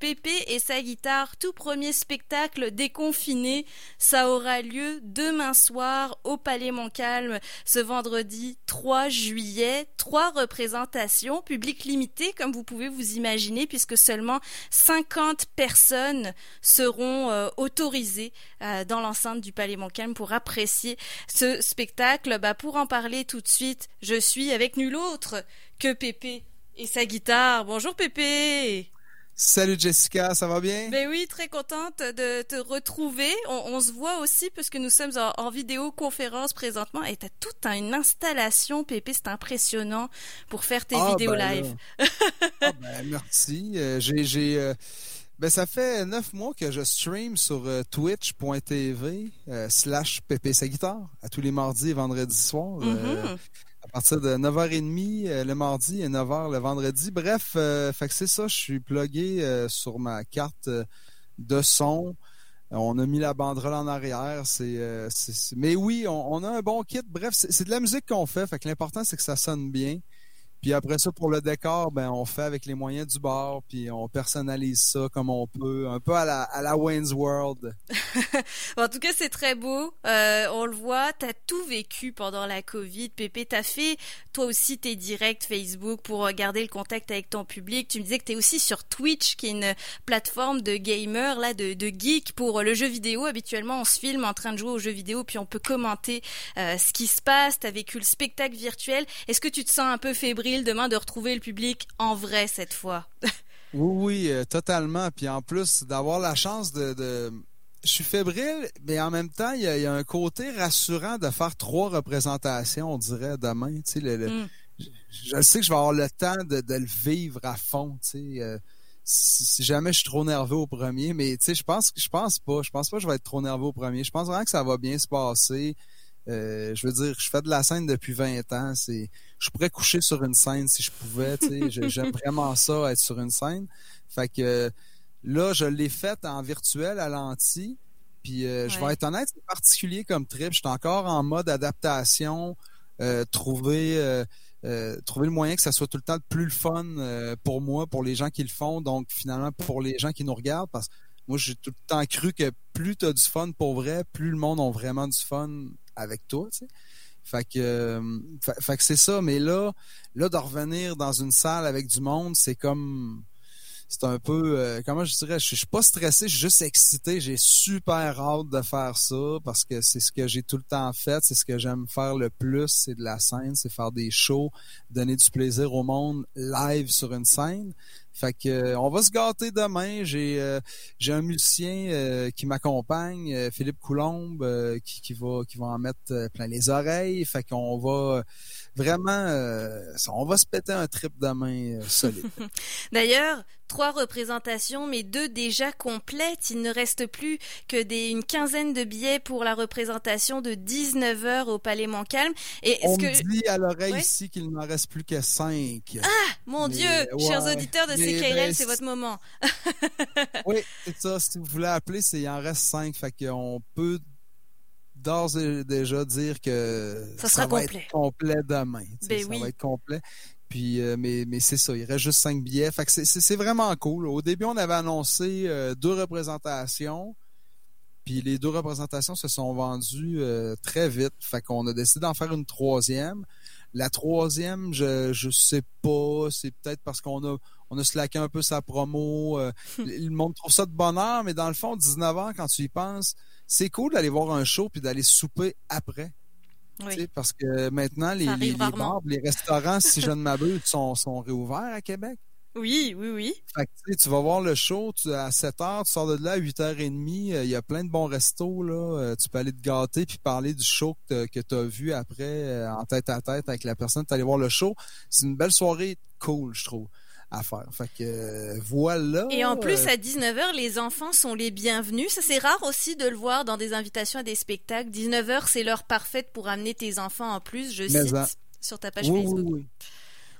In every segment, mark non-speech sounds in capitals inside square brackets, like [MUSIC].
Pépé et sa guitare, tout premier spectacle déconfiné. Ça aura lieu demain soir au Palais Montcalm ce vendredi 3 juillet. Trois représentations, public limité comme vous pouvez vous imaginer puisque seulement 50 personnes seront euh, autorisées euh, dans l'enceinte du Palais Montcalm pour apprécier ce spectacle. Bah, pour en parler tout de suite, je suis avec nul autre que Pépé et sa guitare. Bonjour Pépé Salut Jessica, ça va bien? Ben oui, très contente de te retrouver. On, se voit aussi parce que nous sommes en, vidéoconférence présentement et t'as toute une installation, Pépé, c'est impressionnant pour faire tes ah, vidéos ben live. ah, [LAUGHS] ben, merci. Euh, j'ai, euh, ben ça fait neuf mois que je stream sur euh, twitch.tv slash Pépé sa guitare à tous les mardis et vendredis soirs. Mm-hmm partir de 9h30 euh, le mardi et 9h le vendredi. Bref, euh, c'est ça, je suis plugué euh, sur ma carte de son. On a mis la banderole en arrière. Mais oui, on, a un bon kit. Bref, c'est de la musique qu'on fait. L'important, c'est que ça sonne bien. Puis après ça, pour le décor, ben on fait avec les moyens du bord, puis on personnalise ça comme on peut, un peu à la, à la Wayne's World. [LAUGHS] en tout cas, c'est très beau. Euh, on le voit, t'as tout vécu pendant la Covid. Pépé, t'as fait toi aussi tes directs Facebook pour garder le contact avec ton public. Tu me disais que t'es aussi sur Twitch, qui est une plateforme de gamers, de, de geeks pour le jeu vidéo. Habituellement, on se filme en train de jouer au jeu vidéo, puis on peut commenter euh, ce qui se passe. T'as vécu le spectacle virtuel. Est-ce que tu te sens un peu fébrile demain de retrouver le public en vrai cette fois. [LAUGHS] oui, oui, euh, totalement. Puis en plus, d'avoir la chance de, Je suis fébrile, mais en même temps, il y, a, un côté rassurant de faire trois représentations, on dirait, demain. Mm. je, sais que je vais avoir le temps de, le vivre à fond. Euh, si, jamais je suis trop nerveux au premier, mais je pense je pense pas. Je pense pas que je vais être trop nerveux au premier. Je pense vraiment que ça va bien se passer. Euh, je veux dire, je fais de la scène depuis 20 ans. C'est, je pourrais coucher sur une scène si je pouvais. J'aime vraiment ça, être sur une scène. Fait que là, je l'ai faite en virtuel à l'anti. Puis euh, je vais être honnête, c'est particulier comme trip. Je suis encore en mode adaptation, euh, trouver trouver le moyen que ça soit tout le temps plus le fun pour moi, pour les gens qui le font, donc finalement pour les gens qui nous regardent, parce que moi j'ai tout le temps cru que plus tu as du fun pour vrai, plus le monde a vraiment du fun avec toi, euh, fait, que c'est ça. Mais là, là, de revenir dans une salle avec du monde, c'est comme, c'est un peu, euh, comment je dirais, je, suis pas stressé, je suis juste excité. J'ai super hâte de faire ça parce que c'est ce que j'ai tout le temps fait, c'est ce que j'aime faire le plus, c'est de la scène, c'est faire des shows, donner du plaisir au monde live sur une scène. Fait que euh, on va se gâter demain. J'ai euh, j'ai un musicien euh, qui m'accompagne, Philippe Coulombe, qui, qui va qui va en mettre plein les oreilles. Fait qu'on va vraiment on va se péter un trip demain solide. [LAUGHS] D'ailleurs, trois représentations, mais deux déjà complètes. Il ne reste plus que des, une quinzaine de billets pour la représentation de 19 heures au Palais Montcalm. Et est-ce On que... me dit à l'oreille ici qu'il n'en reste plus que cinq. Ah, mon Dieu, chers auditeurs de CKRL, ben, c'est votre moment. [LAUGHS] oui, c'est ça. Si vous voulez appeler, c'est il en reste cinq. Fait qu'on peut d'ores et déjà dire que ça, sera va complet. être complet demain. Ben ça oui. va être complet. Puis, euh, mais, mais c'est ça, il reste juste cinq billets. Fait que c'est vraiment cool. Au début, on avait annoncé euh, deux représentations. Puis les deux représentations se sont vendues euh, très vite. Fait qu'on a décidé d'en faire une troisième. La troisième, je je sais pas. C'est peut-être parce qu'on a on a slacké un peu sa promo. [LAUGHS] le monde trouve ça de bonheur, mais dans le fond, 19 ans, quand tu y penses, c'est cool d'aller voir un show puis d'aller souper après. Parce que maintenant, les, les, bars, les restaurants, si je ne [LAUGHS] m'abuse, sont, sont réouverts à Québec. Oui, oui, oui. Fait que, tu vas voir le show à 7 h, tu sors de là à 8h30. Euh, il y a plein de bons restos. Là. Euh, tu peux aller te gâter puis parler du show que tu as vu après euh, en tête à tête avec la personne. Tu allé voir le show. C'est une belle soirée cool, je trouve à faire. Fait que euh, voilà. Et en plus, à 19h, les enfants sont les bienvenus. Ça, c'est rare aussi de le voir dans des invitations à des spectacles. 19h, c'est l'heure parfaite pour amener tes enfants en plus, je cite sur ta page Facebook. Oui,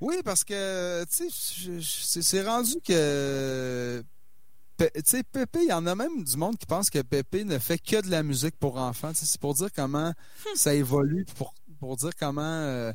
oui. parce que, tu sais, c'est rendu que tu sais, Pépé, il y en a même du monde qui pense que Pépé ne fait que de la musique pour enfants. C'est pour dire comment hmm. ça évolue, pour, pour dire comment euh,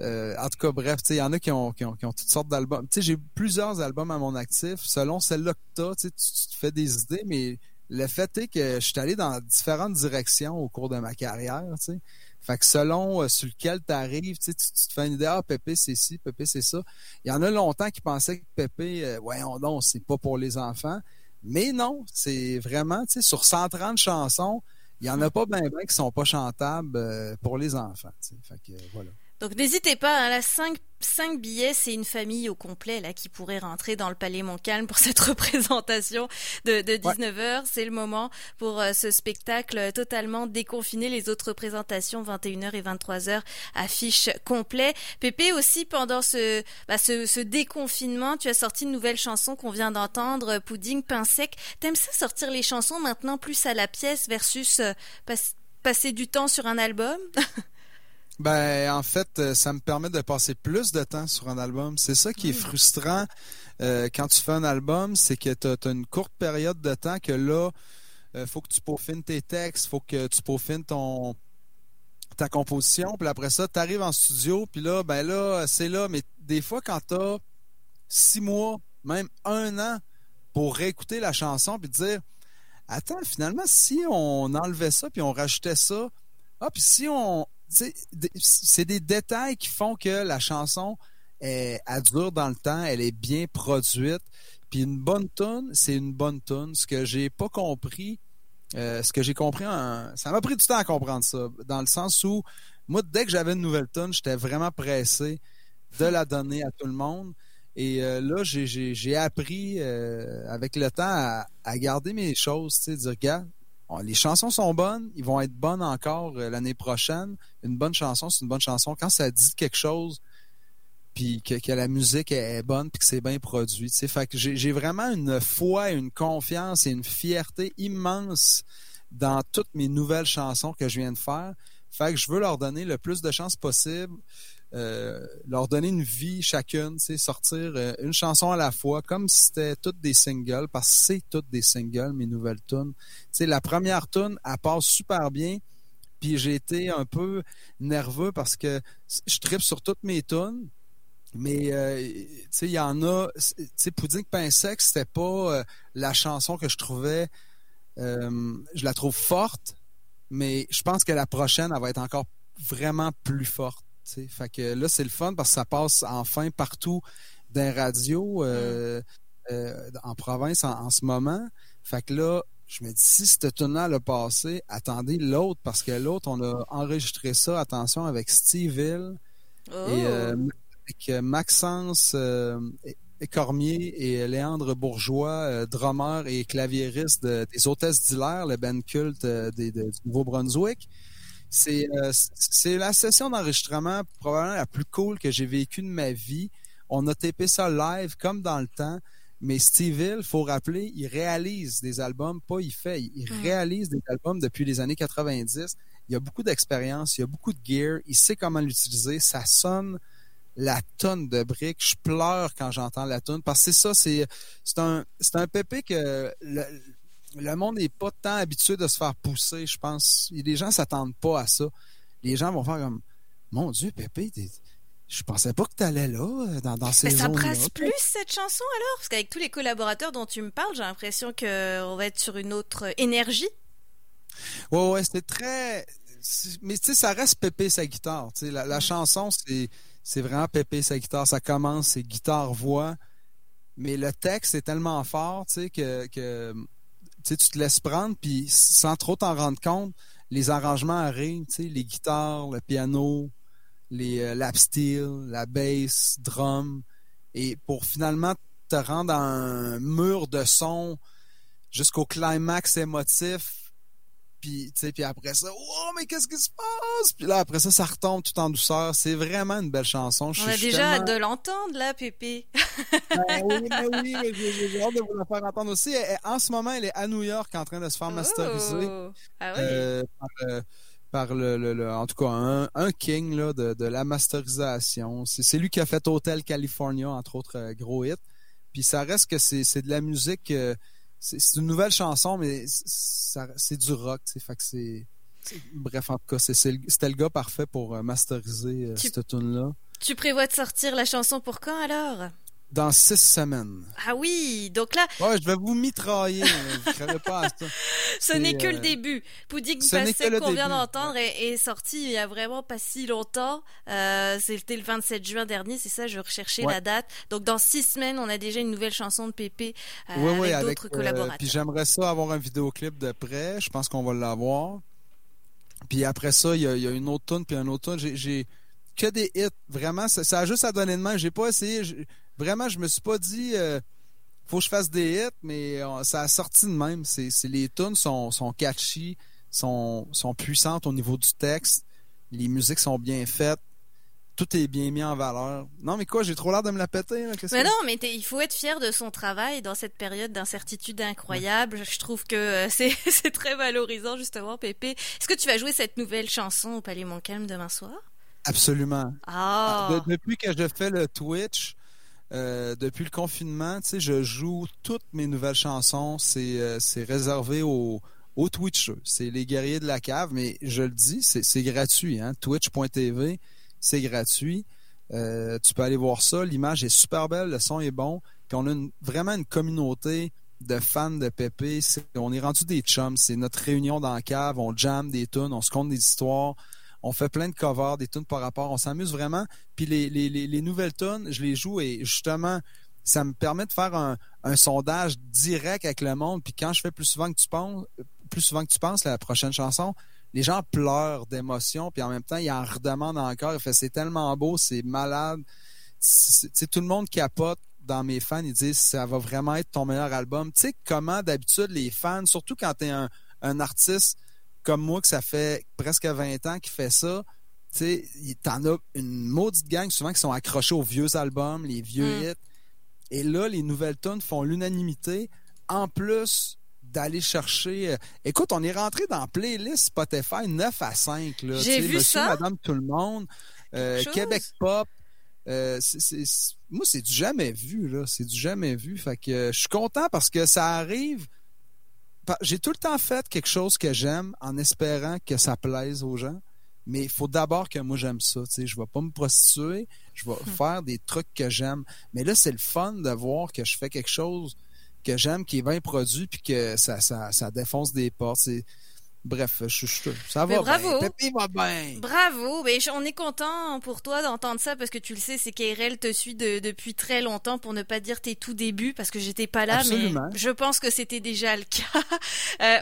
Euh, en tout cas, bref, il y en a qui ont, toutes sortes d'albums. J'ai plusieurs albums à mon actif. Selon celle-là que tu, tu te fais des idées, mais le fait est que je suis allé dans différentes directions au cours de ma carrière, tu sais. Fait que selon euh, sur lequel tu arrives, tu, te fais une idée, ah, Pépé, c'est ci, Pépé, c'est ça. Il y en a longtemps qui pensaient que Pépé, euh, voyons donc, c'est pas pour les enfants. Mais non, c'est vraiment, tu sais, sur 130 chansons, il y en a pas bien ben qui sont pas chantables euh, pour les enfants. Fait que voilà. Donc n'hésitez pas, hein, là, 5, 5 billets, c'est une famille au complet là qui pourrait rentrer dans le Palais Montcalm pour [LAUGHS] cette représentation de, de 19h. C'est le moment pour euh, ce spectacle totalement déconfiné. Les autres représentations, 21h et 23h, affiche complet. Pépé, aussi, pendant ce, bah, ce, ce, déconfinement, tu as sorti une nouvelle chanson qu'on vient d'entendre, Pudding Pain Sec. T'aimes ça sortir les chansons maintenant plus à la pièce versus euh, passer du temps sur un album? [LAUGHS] Ben, en fait, euh, ça me permet de passer plus de temps sur un album. C'est ça qui est frustrant euh, quand tu fais un album, c'est que tu as, une courte période de temps que là, il euh, faut que tu peaufines tes textes, faut que tu peaufines ton ta composition, puis après ça, tu arrives en studio, puis là, ben là, c'est là, mais des fois, quand tu as six mois, même un an pour réécouter la chanson, puis dire Attends, finalement, si on enlevait ça, puis on rajoutait ça, ah, puis si on, c'est des détails qui font que la chanson elle dure dans le temps, elle est bien produite. Puis une bonne tune, c'est une bonne tune. Ce que j'ai pas compris, euh, ce que j'ai compris, ça m'a pris du temps à comprendre ça, dans le sens où moi, dès que j'avais une nouvelle tune, j'étais vraiment pressé de la donner à tout le monde. Et euh, là, j'ai appris euh, avec le temps à, garder mes choses, tu sais, dire, regarde, les chansons sont bonnes, ils vont être bonnes encore euh, l'année prochaine. Une bonne chanson, c'est une bonne chanson. Quand ça dit quelque chose, puis que, la musique est, bonne, puis que c'est bien produit. J'ai vraiment une foi, une confiance et une fierté immense dans toutes mes nouvelles chansons que je viens de faire. Fait que je veux leur donner le plus de chances possible. Euh, leur donner une vie chacune, sortir euh, une chanson à la fois, comme si c'était toutes des singles, parce que c'est toutes des singles, mes nouvelles tunes. la première tune, elle passe super bien, puis j'ai été un peu nerveux parce que je tripe sur toutes mes tunes, mais euh, il y en a, tu sais, Pudding Pain Sec, c'était pas la chanson que je trouvais, je la trouve forte, mais je pense que la prochaine, elle va être encore vraiment plus forte. Fait que là, c'est le fun parce que ça passe enfin partout d'un radio euh, mm. euh, en province en, ce moment. Fait que là, je me dis, si cette là a passé, attendez l'autre, parce que l'autre, on a enregistré ça, attention, avec Steve Hill et euh, oh. avec Maxence Cormier et Léandre Bourgeois, drummer et claviériste des Hôtesses d'Hilaire, le band culte du Nouveau-Brunswick. Euh, c'est la session d'enregistrement probablement la plus cool que j'ai vécue de ma vie. On a tapé ça live comme dans le temps. Mais Steve Hill, faut rappeler, il réalise des albums, pas il fait, il réalise des albums depuis les années 90. Il a beaucoup d'expérience, il a beaucoup de gear, il sait comment l'utiliser. Ça sonne la tonne de briques. Je pleure quand j'entends la tonne parce que c'est ça, c'est un c'est un pépé que le, le monde n'est pas tant habitué de se faire pousser, je pense. Les gens s'attendent pas à ça. Les gens vont faire comme Mon Dieu, Pépé, je pensais pas que tu allais là, dans, dans ces Mais ça brasse plus cette chanson alors? Parce qu'avec tous les collaborateurs dont tu me parles, j'ai l'impression qu'on va être sur une autre énergie. Ouais, ouais, c'est très. Mais tu sais, ça reste Pépé sa guitare. La, la chanson, c'est, c'est vraiment Pépé sa guitare. Ça commence, c'est guitare-voix. Mais le texte est tellement fort, tu sais, que, que tu te laisses prendre, puis sans trop t'en rendre compte, les arrangements arrivent, les guitares, le piano, les euh, lap steel, la bass, drum, et pour finalement te rendre à un mur de son jusqu'au climax émotif puis, puis après ça, oh, mais qu'est-ce qui se passe? Puis là, après ça, ça retombe tout en douceur. C'est vraiment une belle chanson. On a déjà hâte de l'entendre, là, Pépé. ben, oui, mais oui, j'ai hâte de vous la faire entendre aussi. en ce moment, elle est à New York en train de se faire masteriser. Oh. Ah oui? Euh, par, euh, le, en tout cas, un, king là, de, de la masterisation. C'est lui qui a fait Hotel California, entre autres euh, gros hits. Puis ça reste que c'est de la musique c'est une nouvelle chanson, mais c'est du rock, fait que c'est Bref, en tout cas, c'était le gars parfait pour euh, masteriser euh, cette tune-là. Tu prévois de sortir la chanson pour quand alors? Dans six semaines. Ah oui, donc là. Ouais, je vais vous mitrailler. vous pas à ça. [LAUGHS] Ce n'est que le euh, début. Pudding Passé qu'on vient d'entendre est, sorti il y a vraiment pas si longtemps. Euh, C'était le 27 juin dernier, c'est ça, je recherchais la date. Donc dans six semaines, on a déjà une nouvelle chanson de Pépé euh, avec d'autres euh, collaborateurs. puis j'aimerais ça avoir un vidéoclip de près. Je pense qu'on va l'avoir. Puis après ça, il y, a, une autre tune puis un autre tune. J'ai que des hits. Vraiment, ça, a juste à donner de main. J'ai pas essayé vraiment, je me suis pas dit euh, faut que je fasse des hits, mais euh, ça a sorti de même. C'est, les tunes sont, sont catchy, sont, sont puissantes au niveau du texte, les musiques sont bien faites. Tout est bien mis en valeur. Non, mais quoi, j'ai trop l'air de me la péter. mais non, mais il faut être fier de son travail dans cette période d'incertitude incroyable. Je trouve que euh, [LAUGHS] c'est, très valorisant, justement, Pépé. Est-ce que tu vas jouer cette nouvelle chanson au Palais Montcalm demain soir? Absolument. Ah. depuis que je fais le Twitch, euh, depuis le confinement, tu sais, je joue toutes mes nouvelles chansons. C'est euh, réservé aux, Twitchers. C'est les guerriers de la cave, mais je le dis, c'est gratuit. Hein? Twitch.tv, c'est gratuit. Euh, tu peux aller voir ça. L'image est super belle, le son est bon. Puis on a vraiment une communauté de fans de Pépé. on est rendu des chums. C'est notre réunion dans la cave. On jam des tunes, on se compte des histoires on fait plein de covers, des tunes par rapport, on s'amuse vraiment. Puis les, les, les, nouvelles tunes, je les joue et justement, ça me permet de faire un, sondage direct avec le monde. Puis quand je fais plus souvent que tu penses, plus souvent que tu penses la prochaine chanson, les gens pleurent d'émotion, puis en même temps, ils en redemandent encore. fait c'est tellement beau, c'est malade. C'est tout le monde capote dans mes fans, ils disent ça va vraiment être ton meilleur album. Tu sais comment d'habitude les fans, surtout quand tu es un, un artiste comme moi, que ça fait presque 20 ans qu'il fait ça, tu sais, t'en as une maudite gang souvent qui sont accrochés aux vieux albums, les vieux mm. hits. Et là, les nouvelles tunes font l'unanimité. En plus d'aller chercher. Euh, écoute, on est rentré dans playlist Spotify 9 à 5. J'ai vu Monsieur, ça. Madame, tout le monde. Euh, Québec Pop. Euh, moi, c'est du jamais vu, là. C'est du jamais vu. Fait que je suis content parce que ça arrive j'ai tout le temps fait quelque chose que j'aime en espérant que ça plaise aux gens. Mais il faut d'abord que moi j'aime ça. Tu sais, je vais pas me prostituer, je vais hmm. faire des trucs que j'aime. Mais là, c'est le fun de voir que je fais quelque chose que j'aime, qui est bien produit, puis que ça, ça, ça défonce des portes. Bref, je, je, ça va bravo. Pépé va bien. Bravo. Mais on est content pour toi d'entendre ça parce que tu le sais, c'est qu'Airel te suit depuis très longtemps pour ne pas dire tes tout débuts parce que j'étais pas là, mais je pense que c'était déjà le cas. [LAUGHS] Euh,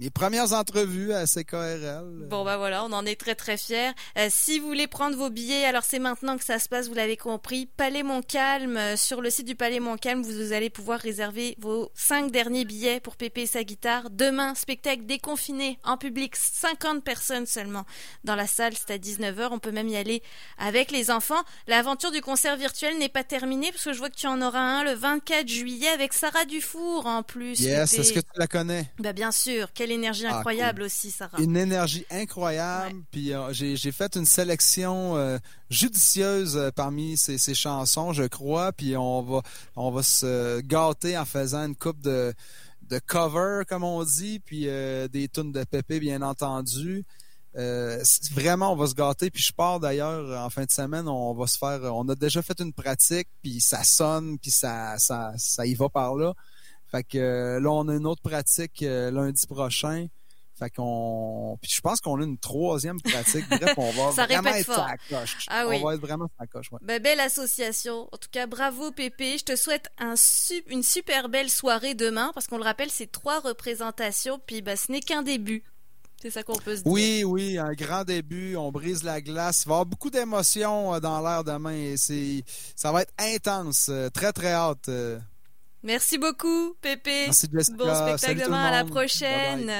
mes premières entrevues à CKRL. Bon, bah voilà, on en est très très fiers. Euh, si vous voulez prendre vos billets, alors c'est maintenant que ça se passe, vous l'avez compris. Palais Montcalm, euh, sur le site du Palais Montcalm, vous allez pouvoir réserver vos cinq derniers billets pour Pépé et sa guitare. Demain, spectacle déconfiné en public, 50 personnes seulement dans la salle, c'est à 19h. On peut même y aller avec les enfants. L'aventure du concert virtuel n'est pas terminée parce que je vois que tu en auras un le 24 juillet avec Sarah Dufour en plus. Yes, est-ce que tu la connais? Bah, bien sûr énergie ah, incroyable aussi, Sarah. Une énergie incroyable. Puis euh, j'ai fait une sélection euh, judicieuse euh, parmi ces, chansons, je crois. Puis on va, on va se gâter en faisant une coupe de, de cover, comme on dit, puis des tunes de Pépé, bien entendu. vraiment, on va se gâter. Puis je pars d'ailleurs en fin de semaine. On va se faire. On a déjà fait une pratique, puis ça sonne, puis ça, ça, ça y va par là. Fait que euh, là, on a une autre pratique euh, lundi prochain. Fait qu'on. Puis je pense qu'on a une troisième pratique. [LAUGHS] Bref, on va vraiment être fort. coche. Ah on va être vraiment à coche. Ouais. Ben, belle association. En tout cas, bravo Pépé. Je te souhaite un une super belle soirée demain parce qu'on le rappelle, c'est trois représentations. Puis ben, ce n'est qu'un début. C'est ça qu'on peut se dire. Oui, oui, un grand début. On brise la glace. Il va y avoir beaucoup d'émotions euh, dans l'air demain. C'est, ça va être intense. Très, très hâte. Merci beaucoup, Pépé. Merci Bon spectacle demain, à la prochaine.